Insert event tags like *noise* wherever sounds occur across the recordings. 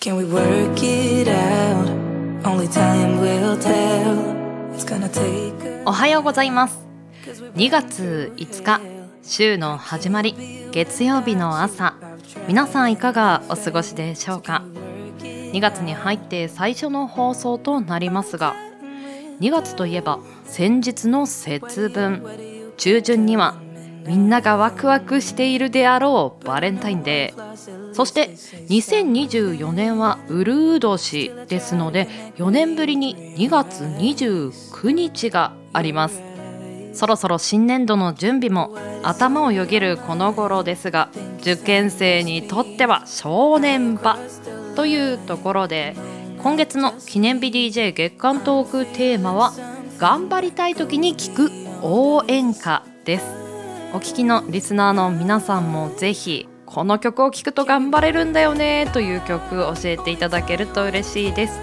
Can we work it out? Only time will tell. It's gonna take おはようございます2月5日週の始まり月曜日の朝皆さんいかがお過ごしでしょうか？2月に入って最初の放送となりますが2月といえば先日の節分中旬にはみんながワクワクしているであろうバレンタインデー。そして2024年はウルー年ですので4年ぶりに2月29日があります。そろそろ新年度の準備も頭をよぎるこの頃ですが受験生にとっては正念場というところで今月の記念日 DJ 月間トークテーマは頑張りたい時に聞く応援歌です。お聞きのリスナーの皆さんもぜひこの曲を聴くと頑張れるんだよねという曲を教えていただけると嬉しいです。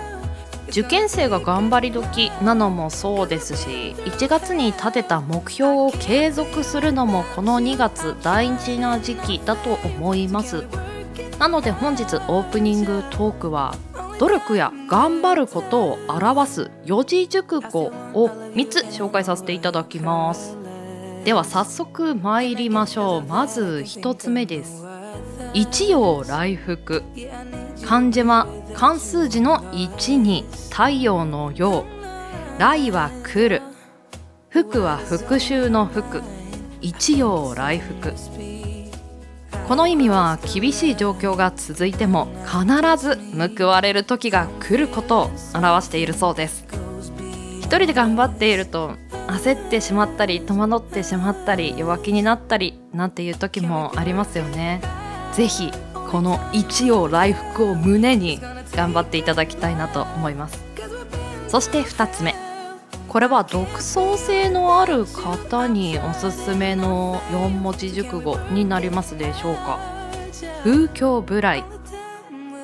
受験生が頑張り時なのもそうですし1月に立てた目標を継続するのもこの2月大事な時期だと思います。なので本日オープニングトークは努力や頑張ることを表す四字熟語を3つ紹介させていただきます。では早速参りましょう。まず1つ目です。一陽来福。漢字は漢数字の1に太陽の陽。来は来る。福は復讐の福。一陽来福。この意味は厳しい状況が続いても必ず報われる時が来ることを表しているそうです。一人で頑張っていると焦ってしまったり戸惑ってしまったり弱気になったりなんていう時もありますよね。ぜひこの一陽来福を胸に頑張っていただきたいなと思います。そして2つ目。これは独創性のある方におすすめの4文字熟語になりますでしょうか。風狂無来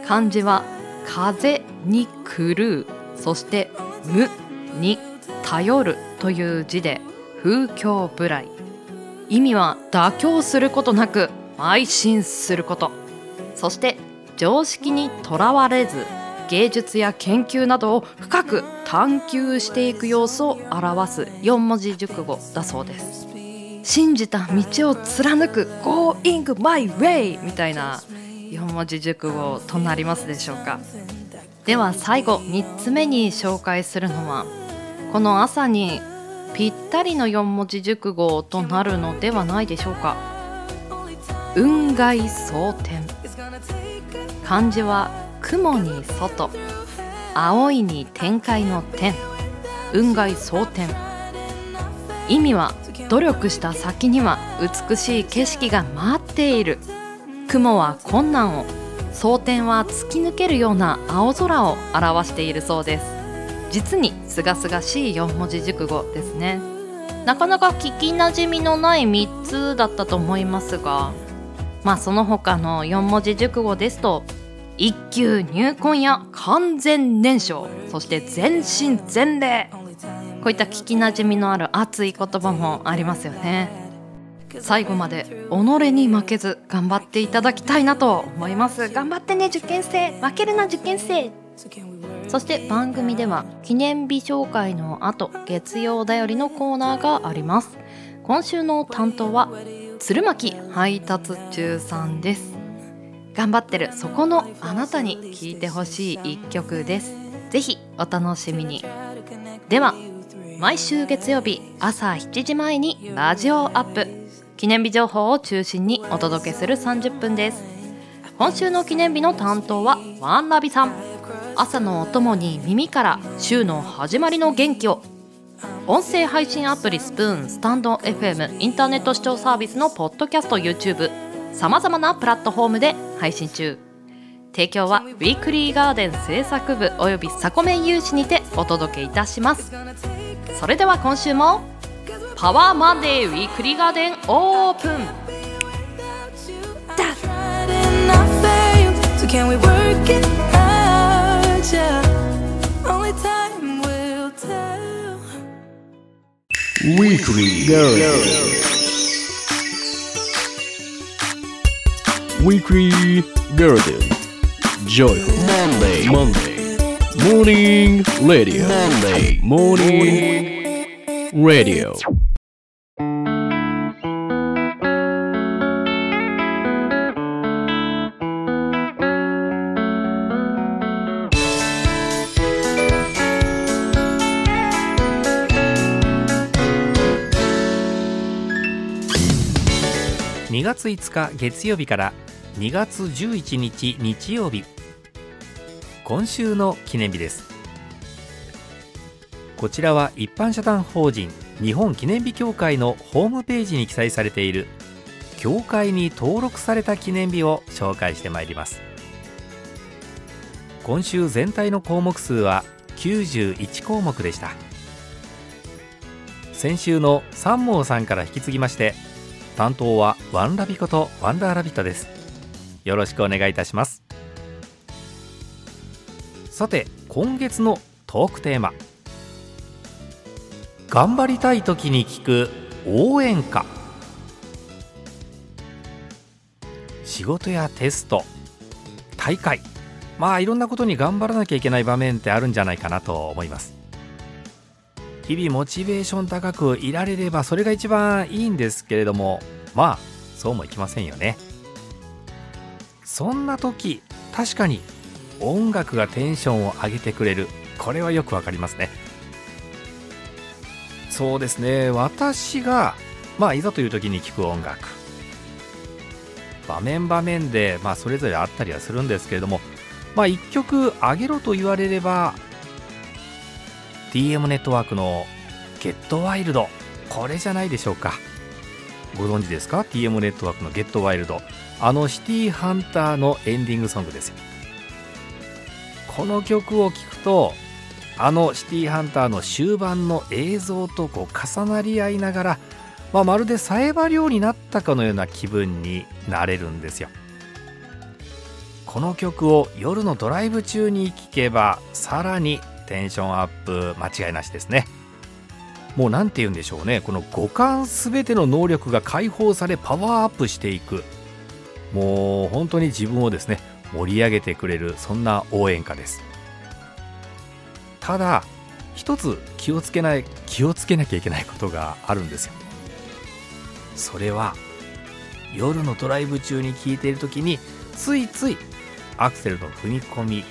漢字は風に狂う。そして無に頼る。という字で風狂無来意味は妥協することなく邁進すること。そして常識にとらわれず芸術や研究などを深く探求していく様子を表す4文字熟語だそうです。信じた道を貫く Going my way みたいな4文字熟語となりますでしょうか。では最後3つ目に紹介するのはこの朝にぴったりの4文字熟語となるのではないでしょうか。雲外蒼天。漢字は雲に外。青いに展開の天。雲外蒼天。意味は努力した先には美しい景色が待っている。雲は困難を。蒼天は突き抜けるような青空を表しているそうです。実に清々しい4文字熟語ですね。なかなか聞きなじみのない3つだったと思いますがまあその他の4文字熟語ですと一級入魂や完全燃焼そして全身全霊。こういった聞きなじみのある熱い言葉もありますよね。最後まで己に負けず頑張っていただきたいなと思います。頑張ってね受験生。負けるな受験生。そして番組では記念日紹介の後月曜だよりのコーナーがあります。今週の担当は鶴巻配達中さんです。頑張ってるそこのあなたに聴いてほしい一曲です。ぜひお楽しみに。では毎週月曜日朝7時前にラジオアップ。記念日情報を中心にお届けする30分です。今週の記念日の担当はワンラビさん。朝のお供に耳から週の始まりの元気を。音声配信アプリスプーンスタンド FM インターネット視聴サービスのポッドキャスト YouTube さまざまなプラットフォームで配信中。提供はウィークリーガーデン制作部およびサコメン有志にてお届けいたします。それでは今週もパワーマンデーウィークリーガーデンオープン。Can we work it? Out? Yeah. Only time will tell. Weekly Garden. Weekly Garden Joyful Monday Monday Morning Radio Monday Morning Radio 2月5日月曜日から2月11日日曜日。今週の記念日です。こちらは一般社団法人日本記念日協会のホームページに記載されている協会に登録された記念日を紹介してまいります。今週全体の項目数は91項目でした。先週の三毛さんから引き継ぎまして担当はワンラビことワンダーラビットです。よろしくお願いいたします。さて今月のトークテーマ。頑張りたい時に聞く応援歌。仕事やテスト大会。まあいろんなことに頑張らなきゃいけない場面ってあるんじゃないかなと思います。日々モチベーション高くいられればそれが一番いいんですけれどもまあそうもいきませんよね。そんな時確かに音楽がテンションを上げてくれる。これはよくわかりますね。そうですね。私がまあいざという時に聴く音楽。場面場面でまあそれぞれあったりはするんですけれどもまあ一曲あげろと言われれば TM ネットワークの「ゲットワイルド。これじゃないでしょうか。ご存知ですか？TM ネットワークの「ゲットワイルド。あのシティーハンターのエンディングソングですこの曲を聴くとあのシティーハンターの終盤の映像とこう重なり合いながら、まあ、まるでサエバ漁になったかのような気分になれるんですよ。この曲を夜のドライブ中に聴けばさらにテンションアップ間違いなしですね。もう何て言うんでしょうね。この五感全ての能力が解放されパワーアップしていく。もう本当に自分をですね盛り上げてくれるそんな応援歌です。ただ一つ気をつけない気をつけなきゃいけないことがあるんですよ。それは夜のドライブ中に聴いている時についついアクセルの踏み込み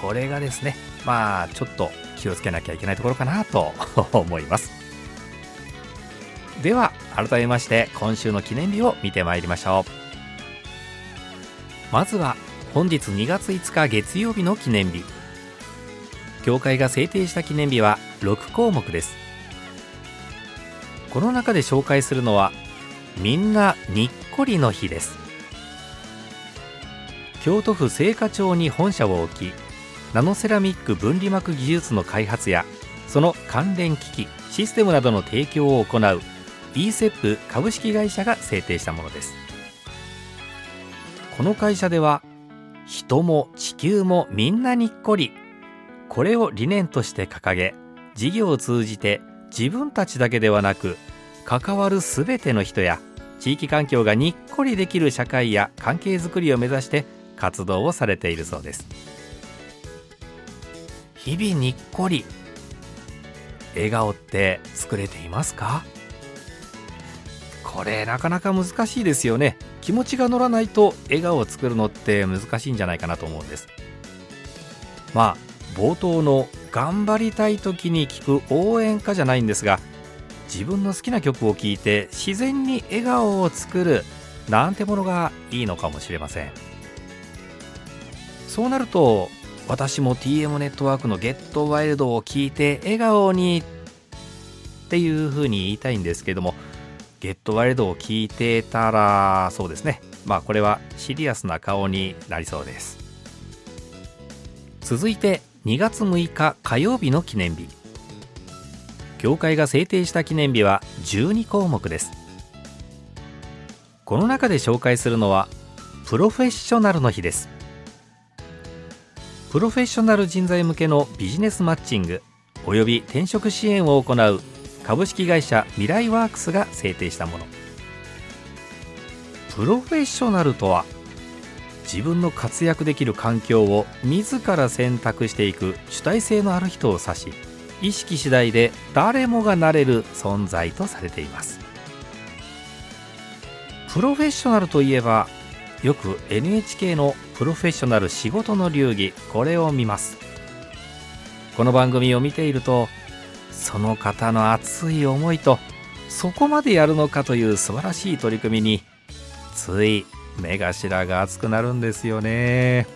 これがですねまあちょっと気をつけなきゃいけないところかなと *laughs* 思います。では改めまして今週の記念日を見てまいりましょう。まずは本日2月5日月曜日の記念日。教会が制定した記念日は6項目です。この中で紹介するのはみんなにっこりの日です。京都府精華町に本社を置きナノセラミック分離膜技術の開発やその関連機器システムなどの提供を行う ESEP 株式会社が制定したものです。この会社では人も地球もみんなにっこり。これを理念として掲げ事業を通じて自分たちだけではなく関わるすべての人や地域環境がにっこりできる社会や関係づくりを目指して活動をされているそうです。日々にっこり笑顔って作れていますか？これなかなか難しいですよね。気持ちが乗らないと笑顔を作るのって難しいんじゃないかなと思うんです。まあ冒頭の頑張りたい時に聞く応援歌じゃないんですが自分の好きな曲を聴いて自然に笑顔を作るなんてものがいいのかもしれません。そうなると私も TM ネットワークのゲットワイルドを聞いて笑顔にっていう風に言いたいんですけどもゲットワイルドを聞いてたらそうですね。まあこれはシリアスな顔になりそうです。続いて2月6日火曜日の記念日。協会が制定した記念日は12項目です。この中で紹介するのはプロフェッショナルの日です。プロフェッショナル人材向けのビジネスマッチングおよび転職支援を行う株式会社ミライワークスが制定したもの。プロフェッショナルとは自分の活躍できる環境を自ら選択していく主体性のある人を指し意識次第で誰もがなれる存在とされています。プロフェッショナルといえばよく NHK のプロフェッショナル仕事の流儀これを見ます。この番組を見ているとその方の熱い思いとそこまでやるのかという素晴らしい取り組みについ目頭が熱くなるんですよね。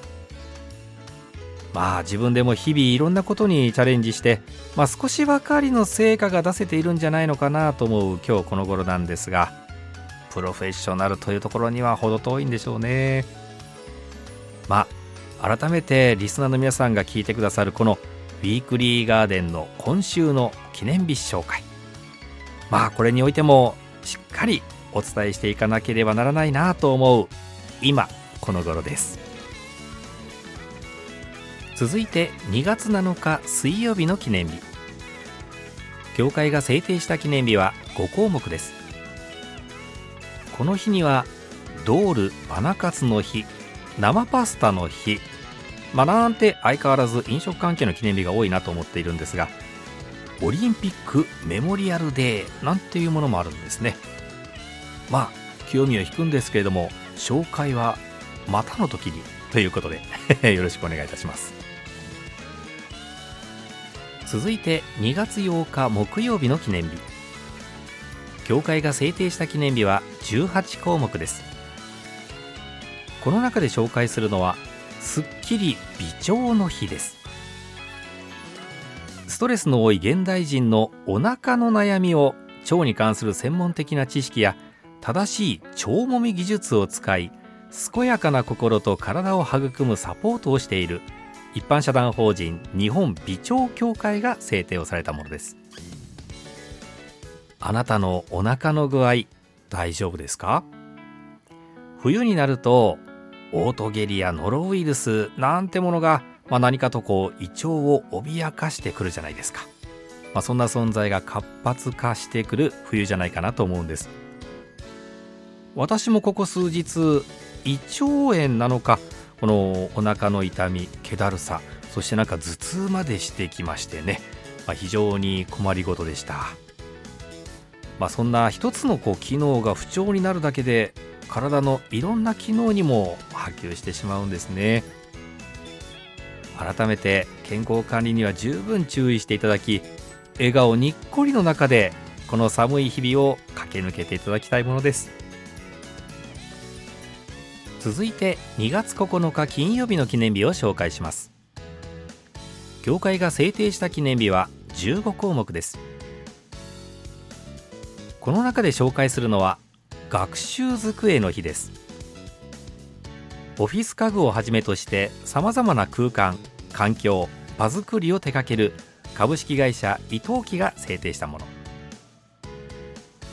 まあ自分でも日々いろんなことにチャレンジして、まあ、少しばかりの成果が出せているんじゃないのかなと思う今日この頃なんですがプロフェッショナルというところには程遠いんでしょうね。まあ改めてリスナーの皆さんが聞いてくださるこのウィークリーガーデンの今週の記念日紹介。まあこれにおいてもしっかりお伝えしていかなければならないなと思う今この頃です。続いて2月7日水曜日の記念日。教会が制定した記念日は5項目です。この日にはドールバナカツの日生パスタの日。まあなんて相変わらず飲食関係の記念日が多いなと思っているんですがオリンピックメモリアルデーなんていうものもあるんですね。まあ興味を引くんですけれども紹介はまたの時にということで *laughs* よろしくお願いいたします。続いて2月8日木曜日の記念日。教会が制定した記念日は18項目です。この中で紹介するのはすっきり美腸の日です。ストレスの多い現代人のお腹の悩みを腸に関する専門的な知識や正しい腸もみ技術を使い健やかな心と体を育むサポートをしている一般社団法人日本美腸協会が制定をされたものです。あなたのお腹の具合大丈夫ですか？冬になるとオートゲリやノロウイルスなんてものが、まあ、何かとこう胃腸を脅かしてくるじゃないですか、まあ、そんな存在が活発化してくる冬じゃないかなと思うんです。私もここ数日胃腸炎なのかこのお腹の痛み気だるさそしてなんか頭痛までしてきましてね、まあ、非常に困りごとでした。まあそんな一つのこう機能が不調になるだけで体のいろんな機能にも波及してしまうんですね。改めて健康管理には十分注意していただき笑顔にっこりの中でこの寒い日々を駆け抜けていただきたいものです。続いて2月9日金曜日の記念日を紹介します。教会が制定した記念日は15項目です。この中で紹介するのは学習机の日です。オフィス家具をはじめとしてさまざまな空間環境場作りを手掛ける株式会社伊藤機が制定したもの。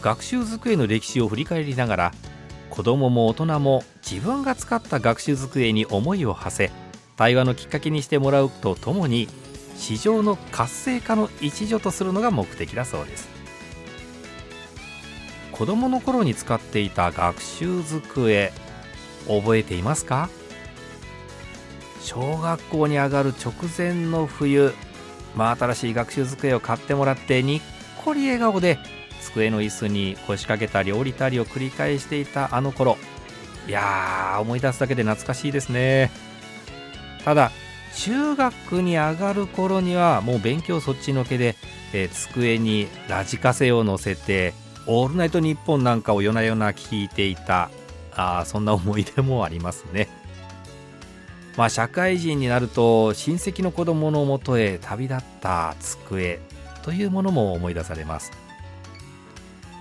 学習机の歴史を振り返りながら子どもも大人も自分が使った学習机に思いを馳せ対話のきっかけにしてもらうとともに市場の活性化の一助とするのが目的だそうです。子どもの頃に使っていた学習机覚えていますか？小学校に上がる直前の冬、まあ、新しい学習机を買ってもらってにっこり笑顔で机の椅子に腰掛けたり降りたりを繰り返していたあの頃。いやー思い出すだけで懐かしいですね。ただ中学に上がる頃にはもう勉強そっちのけで、えー机にラジカセを乗せて「オールナイトニッポン」なんかを夜な夜な聞いていたあそんな思い出もありますね。*laughs* まあ社会人になると親戚の子供のもとへ旅立った机というものも思い出されます。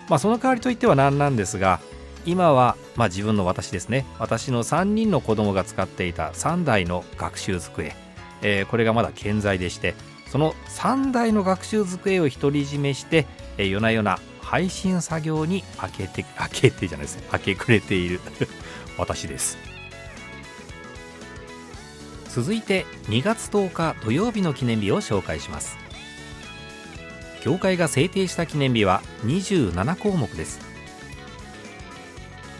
まあその代わりといっては何なんですが今は、まあ、自分の私ですね。私の3人の子供が使っていた3台の学習机、えーこれがまだ健在でしてその3台の学習机を独り占めして、えー夜な夜な配信作業に明けて *laughs* 明けてじゃないですね。明け暮れている。*laughs* 私です。続いて2月10日土曜日の記念日を紹介します。教会が制定した記念日は27項目です。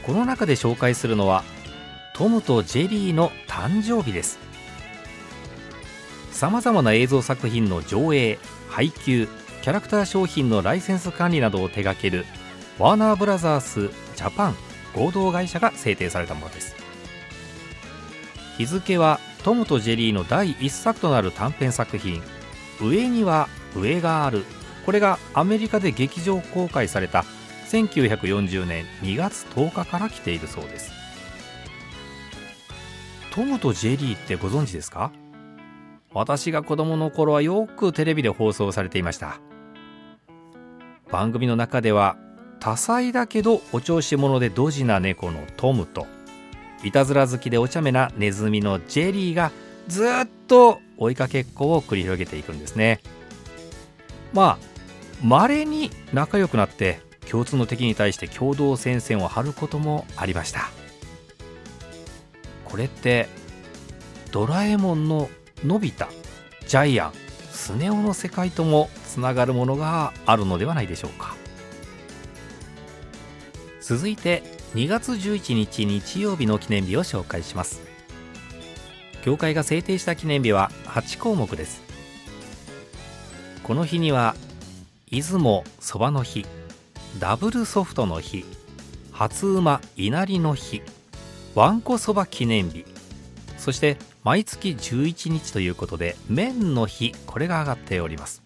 この中で紹介するのはトムとジェリーの誕生日です。さまざまな映像作品の上映配給キャラクター商品のライセンス管理などを手掛けるワーナーブラザースジャパン合同会社が制定されたものです。日付はトムとジェリーの第1作となる短編作品「上には上がある」これがアメリカで劇場公開された1940年2月10日から来ているそうです。トムとジェリーってご存知ですか？私が子供の頃はよくテレビで放送されていました。番組の中では多彩だけどお調子者でドジな猫のトムといたずら好きでお茶目なネズミのジェリーがずっと追いかけっこを繰り広げていくんですね。まあ稀に仲良くなって共通の敵に対して共同戦線を張ることもありました。これってドラえもんののび太ジャイアンスネ夫の世界ともつながるものがあるのではないでしょうか。続いて2月11日日曜日の記念日を紹介します。協会が制定した記念日は8項目です。この日には出雲そばの日ダブルソフトの日初馬稲荷の日わんこそば記念日そして毎月11日ということで麺の日これが上がっております。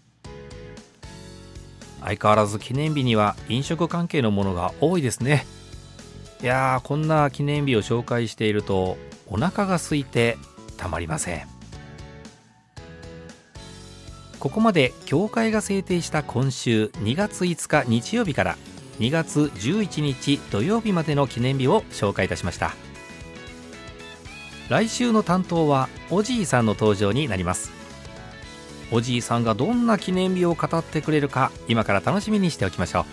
相変わらず記念日には飲食関係のものが多いですね。いやーこんな記念日を紹介しているとお腹が空いてたまりません。ここまで協会が制定した今週2月5日日曜日から2月11日土曜日までの記念日を紹介いたしました。来週の担当はおじいさんの登場になります。おじいさんがどんな記念日を語ってくれるか今から楽しみにしておきましょう。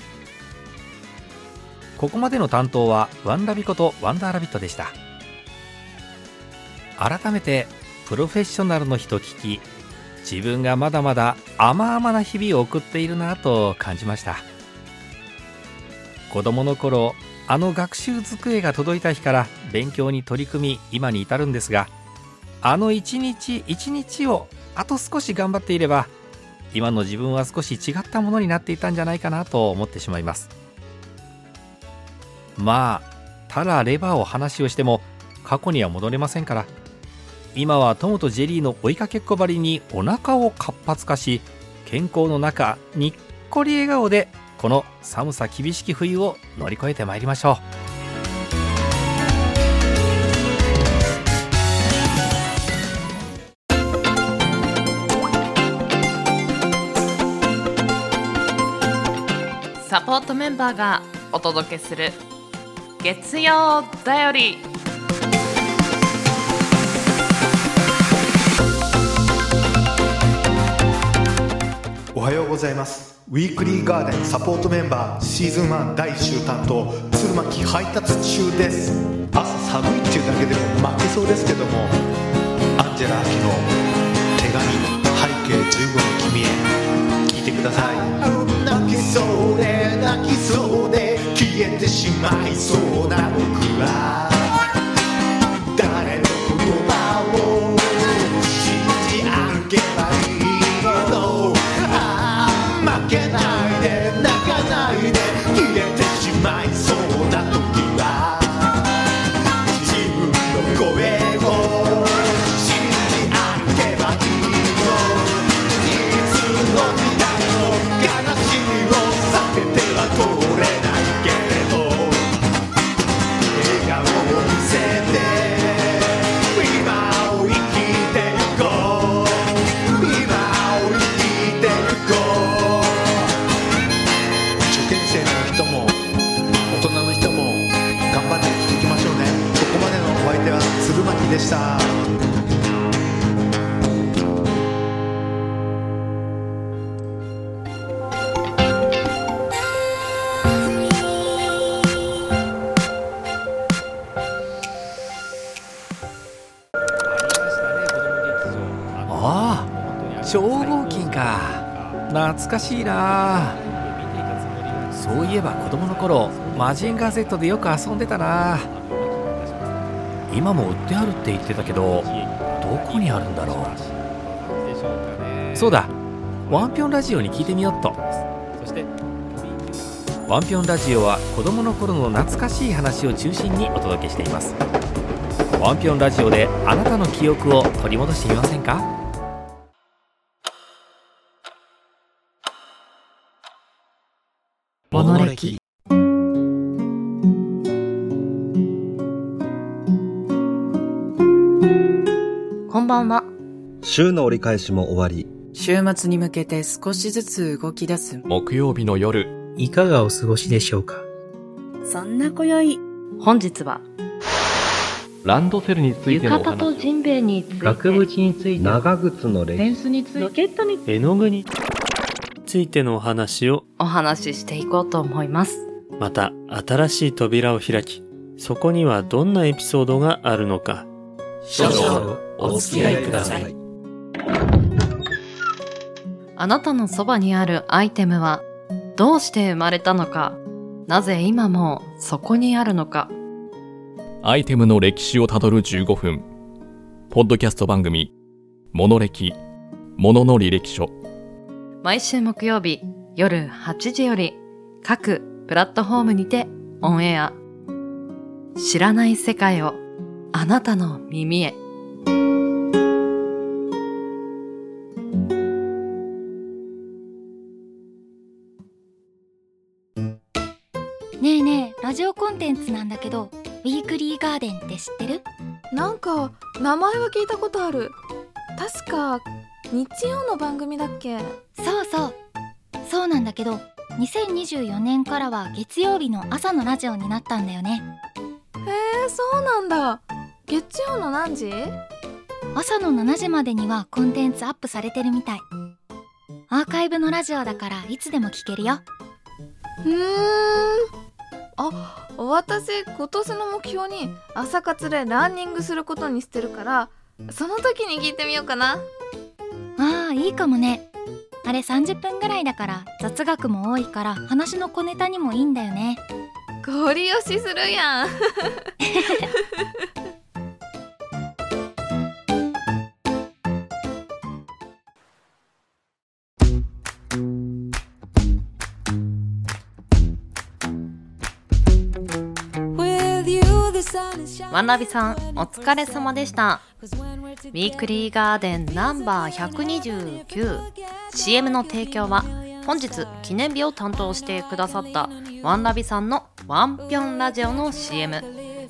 ここまでの担当はワンラビことワンダーラビットでした。改めてプロフェッショナルの人聞き自分がまだまだ甘々な日々を送っているなと感じました。子供の頃あの学習机が届いた日から勉強に取り組み今に至るんですがあの一日一日をあと少し頑張っていれば今の自分は少し違ったものになっていたんじゃないかなと思ってしまいます。まあただレバーを話をしても過去には戻れませんから今はトムとジェリーの追いかけっこばりにお腹を活発化し健康の中にっこり笑顔でこの寒さ厳しき冬を乗り越えてまいりましょう。サポートメンバーがお届けする月曜だより。おはようございます。ウィークリーガーデンサポートメンバーシーズン1第1週担当鶴巻配達中です。朝寒いっていうだけでも負けそうですけどもアンジェラ・アキの15の君へ。聞いてください。泣きそうで泣きそうで消えてしまいそうな僕は。懐かしいな。そういえば子供の頃マジンガー Z でよく遊んでたな。今も売ってあるって言ってたけどどこにあるんだろう。そうだ。ワンピョンラジオに聞いてみよっと。ワンピョンラジオは子供の頃の懐かしい話を中心にお届けしています。ワンピョンラジオであなたの記憶を取り戻してみませんか？ばんは。週の折り返しも終わり。週末に向けて少しずつ動き出す。木曜日の夜。いかがお過ごしでしょうか？そんな今宵、本日は。ランドセルについてのお浴衣と話ジンベエについて。額縁について。長靴のスにつロケットに絵の具についてのお話を。お話ししていこうと思います。また新しい扉を開きそこにはどんなエピソードがあるのか少々お付き合いください。あなたのそばにあるアイテムはどうして生まれたのか？なぜ今もそこにあるのか？アイテムの歴史をたどる15分。ポッドキャスト番組「モノレキものの履歴書。毎週木曜日夜8時より各プラットフォームにてオンエア。知らない世界をあなたの耳へ。ねえねえ、ラジオコンテンツなんだけど、ウィークリーガーデンって知ってる？なんか名前は聞いたことある。確か日曜の番組だっけ？そうそう。そうなんだけど、2024年からは月曜日の朝のラジオになったんだよね。えー、そうなんだ月曜の何時？朝の7時までにはコンテンツアップされてるみたい。アーカイブのラジオだからいつでも聞けるよ。うーんあ私今年の目標に朝活でランニングすることにしてるからその時に聞いてみようかなああ、いいかもね。あれ30分ぐらいだから雑学も多いから話の小ネタにもいいんだよね。ゴリ押しするやん *laughs* ワンラビさんお疲れ様でした。ウィークリーガーデンナンバー 129CM の提供は本日記念日を担当してくださったワンラビさんのワンピョンラジオの CM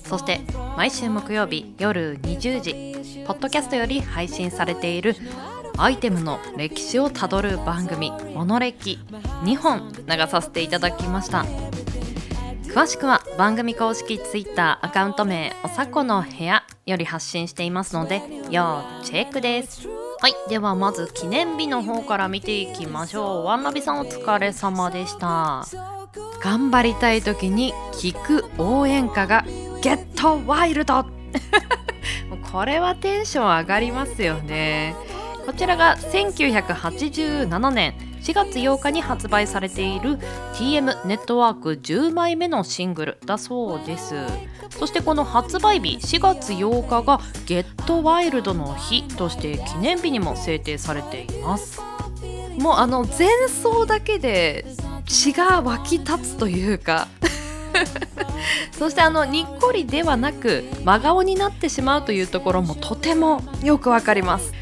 そして毎週木曜日夜20時ポッドキャストより配信されているアイテムの歴史をたどる番組「モノレキ」2本流させていただきました。詳しくは番組公式 Twitter アカウント名おさこの部屋より発信していますので要チェックです。はいではまず記念日の方から見ていきましょう。ワンラビさんお疲れ様でした。頑張りたい時に聞く応援歌がゲットワイルドこれはテンション上がりますよね。こちらが1987年4月8日に発売されている TM ネットワーク10枚目のシングルだそうです。そしてこの発売日4月8日がゲットワイルドの日として記念日にも制定されています。もうあの前奏だけで血が湧き立つというか。*laughs* そしてあのにっこりではなく真顔になってしまうというところもとてもよくわかります。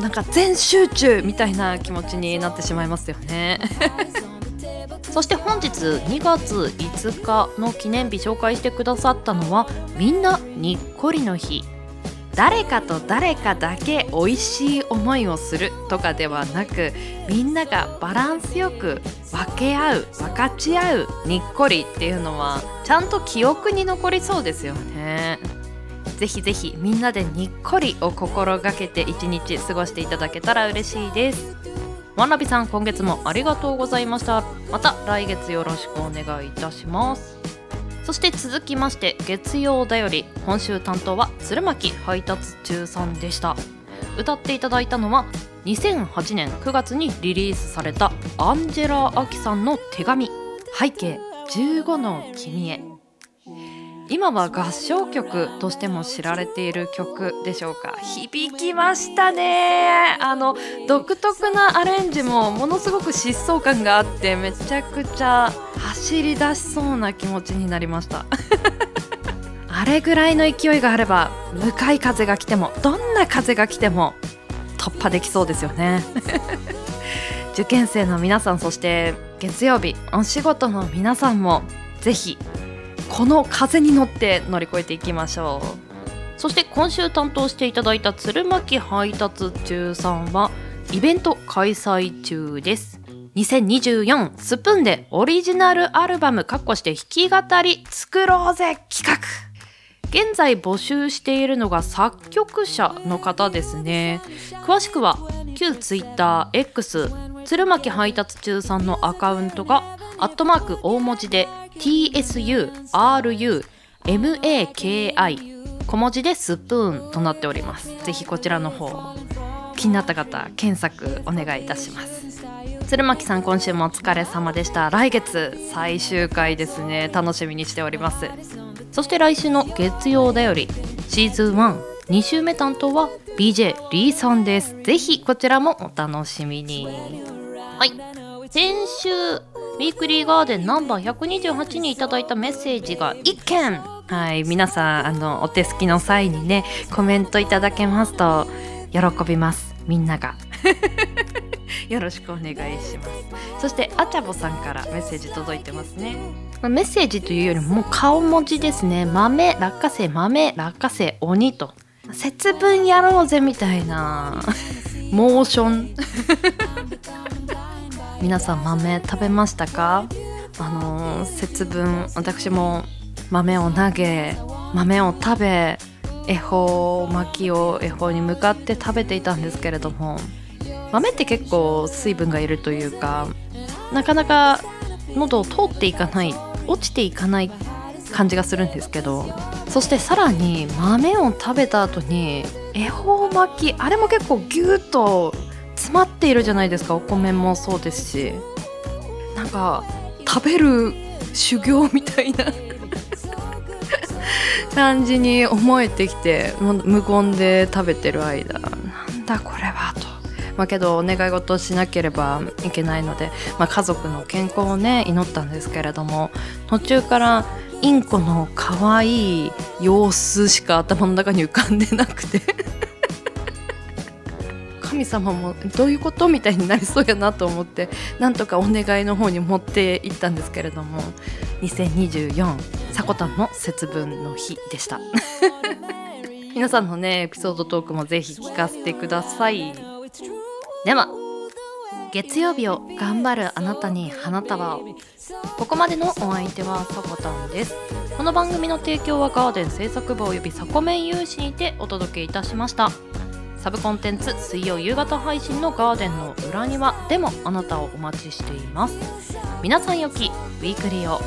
なんか全集中みたいな気持ちになってしまいますよね。*laughs* そして本日2月5日の記念日紹介してくださったのはみんなにっこりの日。誰かと誰かだけ美味しい思いをするとかではなくみんながバランスよく分け合う分かち合うにっこりっていうのはちゃんと記憶に残りそうですよね。ぜひぜひみんなでにっこりを心がけて一日過ごしていただけたら嬉しいです。ワンラビさん今月もありがとうございました。また来月よろしくお願いいたします。そして続きまして月曜だより今週担当は鶴巻配達中さんでした。歌っていただいたのは2008年9月にリリースされたアンジェラ・アキさんの手紙。背景15の君へ。今は合唱曲としても知られている曲でしょうか？響きましたね。あの独特なアレンジもものすごく疾走感があってめちゃくちゃ走り出しそうな気持ちになりました。*laughs* あれぐらいの勢いがあれば向かい風が来てもどんな風が来ても突破できそうですよね。*laughs* 受験生の皆さんそして月曜日お仕事の皆さんもぜひこの風に乗って乗り越えていきましょう。そして今週担当していただいた鶴巻配達中さんはイベント開催中です。2024スプーンでオリジナルアルバムかっこして弾き語り作ろうぜ企画。現在募集しているのが作曲者の方ですね。詳しくは旧 TwitterX 鶴巻配達中さんのアカウントがアットマーク大文字で TSURUMAKI 小文字でスプーンとなっております。ぜひこちらの方気になった方検索お願いいたします。鶴巻さん今週もお疲れ様でした。来月最終回ですね。楽しみにしております。そして来週の月曜だよりシーズン12週目担当は BJ リーさんです。ぜひこちらもお楽しみに。はい。先週ウィークリーガーデンナンバー128にいただいたメッセージが1件。はい皆さんあのお手すきの際にねコメントいただけますと喜びます。みんなが。*laughs* よろしくお願いします。そしてあちゃぼさんからメッセージ届いてますね。メッセージというよりも顔文字ですね。豆落花生豆落花生鬼と。節分やろうぜみたいな。モーション。皆さん豆食べましたか？あの節分私も豆を投げ豆を食べ恵方巻きを恵方に向かって食べていたんですけれども豆って結構水分がいるというかなかなか喉を通っていかない落ちていかない感じがするんですけどそしてさらに豆を食べた後に恵方巻きあれも結構ギュッと詰まっているじゃないですか。お米もそうですし。なんか食べる修行みたいな。*laughs* 感じに思えてきて無言で食べてる間。なんだこれはと。まあ、けどお願い事をしなければいけないので、まあ、家族の健康をね祈ったんですけれども途中からインコの可愛い様子しか頭の中に浮かんでなくて神様もどういうことみたいになりそうやなと思ってなんとかお願いの方に持っていったんですけれども2024さこたんの節分の日でした。皆さんのねエピソードトークもぜひ聞かせてください。では月曜日を頑張るあなたに花束を。ここまでのお相手はさこたんです。この番組の提供はガーデン制作部およびサコメン有志にてお届けいたしました。サブコンテンツ水曜夕方配信のガーデンの裏庭でもあなたをお待ちしています。皆さんよきウィークリーを。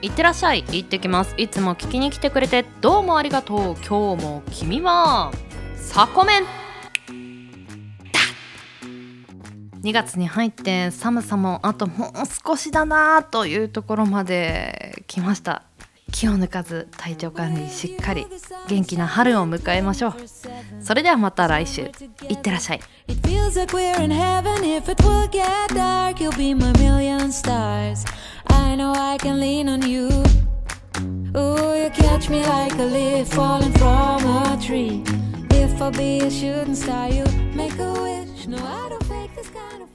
いってらっしゃい。行ってきます。いつも聞きに来てくれてどうもありがとう。今日も君は。サコメン2月に入って寒さもあともう少しだなというところまで来ました。気を抜かず体調管理しっかり元気な春を迎えましょう。それではまた来週。いってらっしゃい。No, I don't fake this kind of.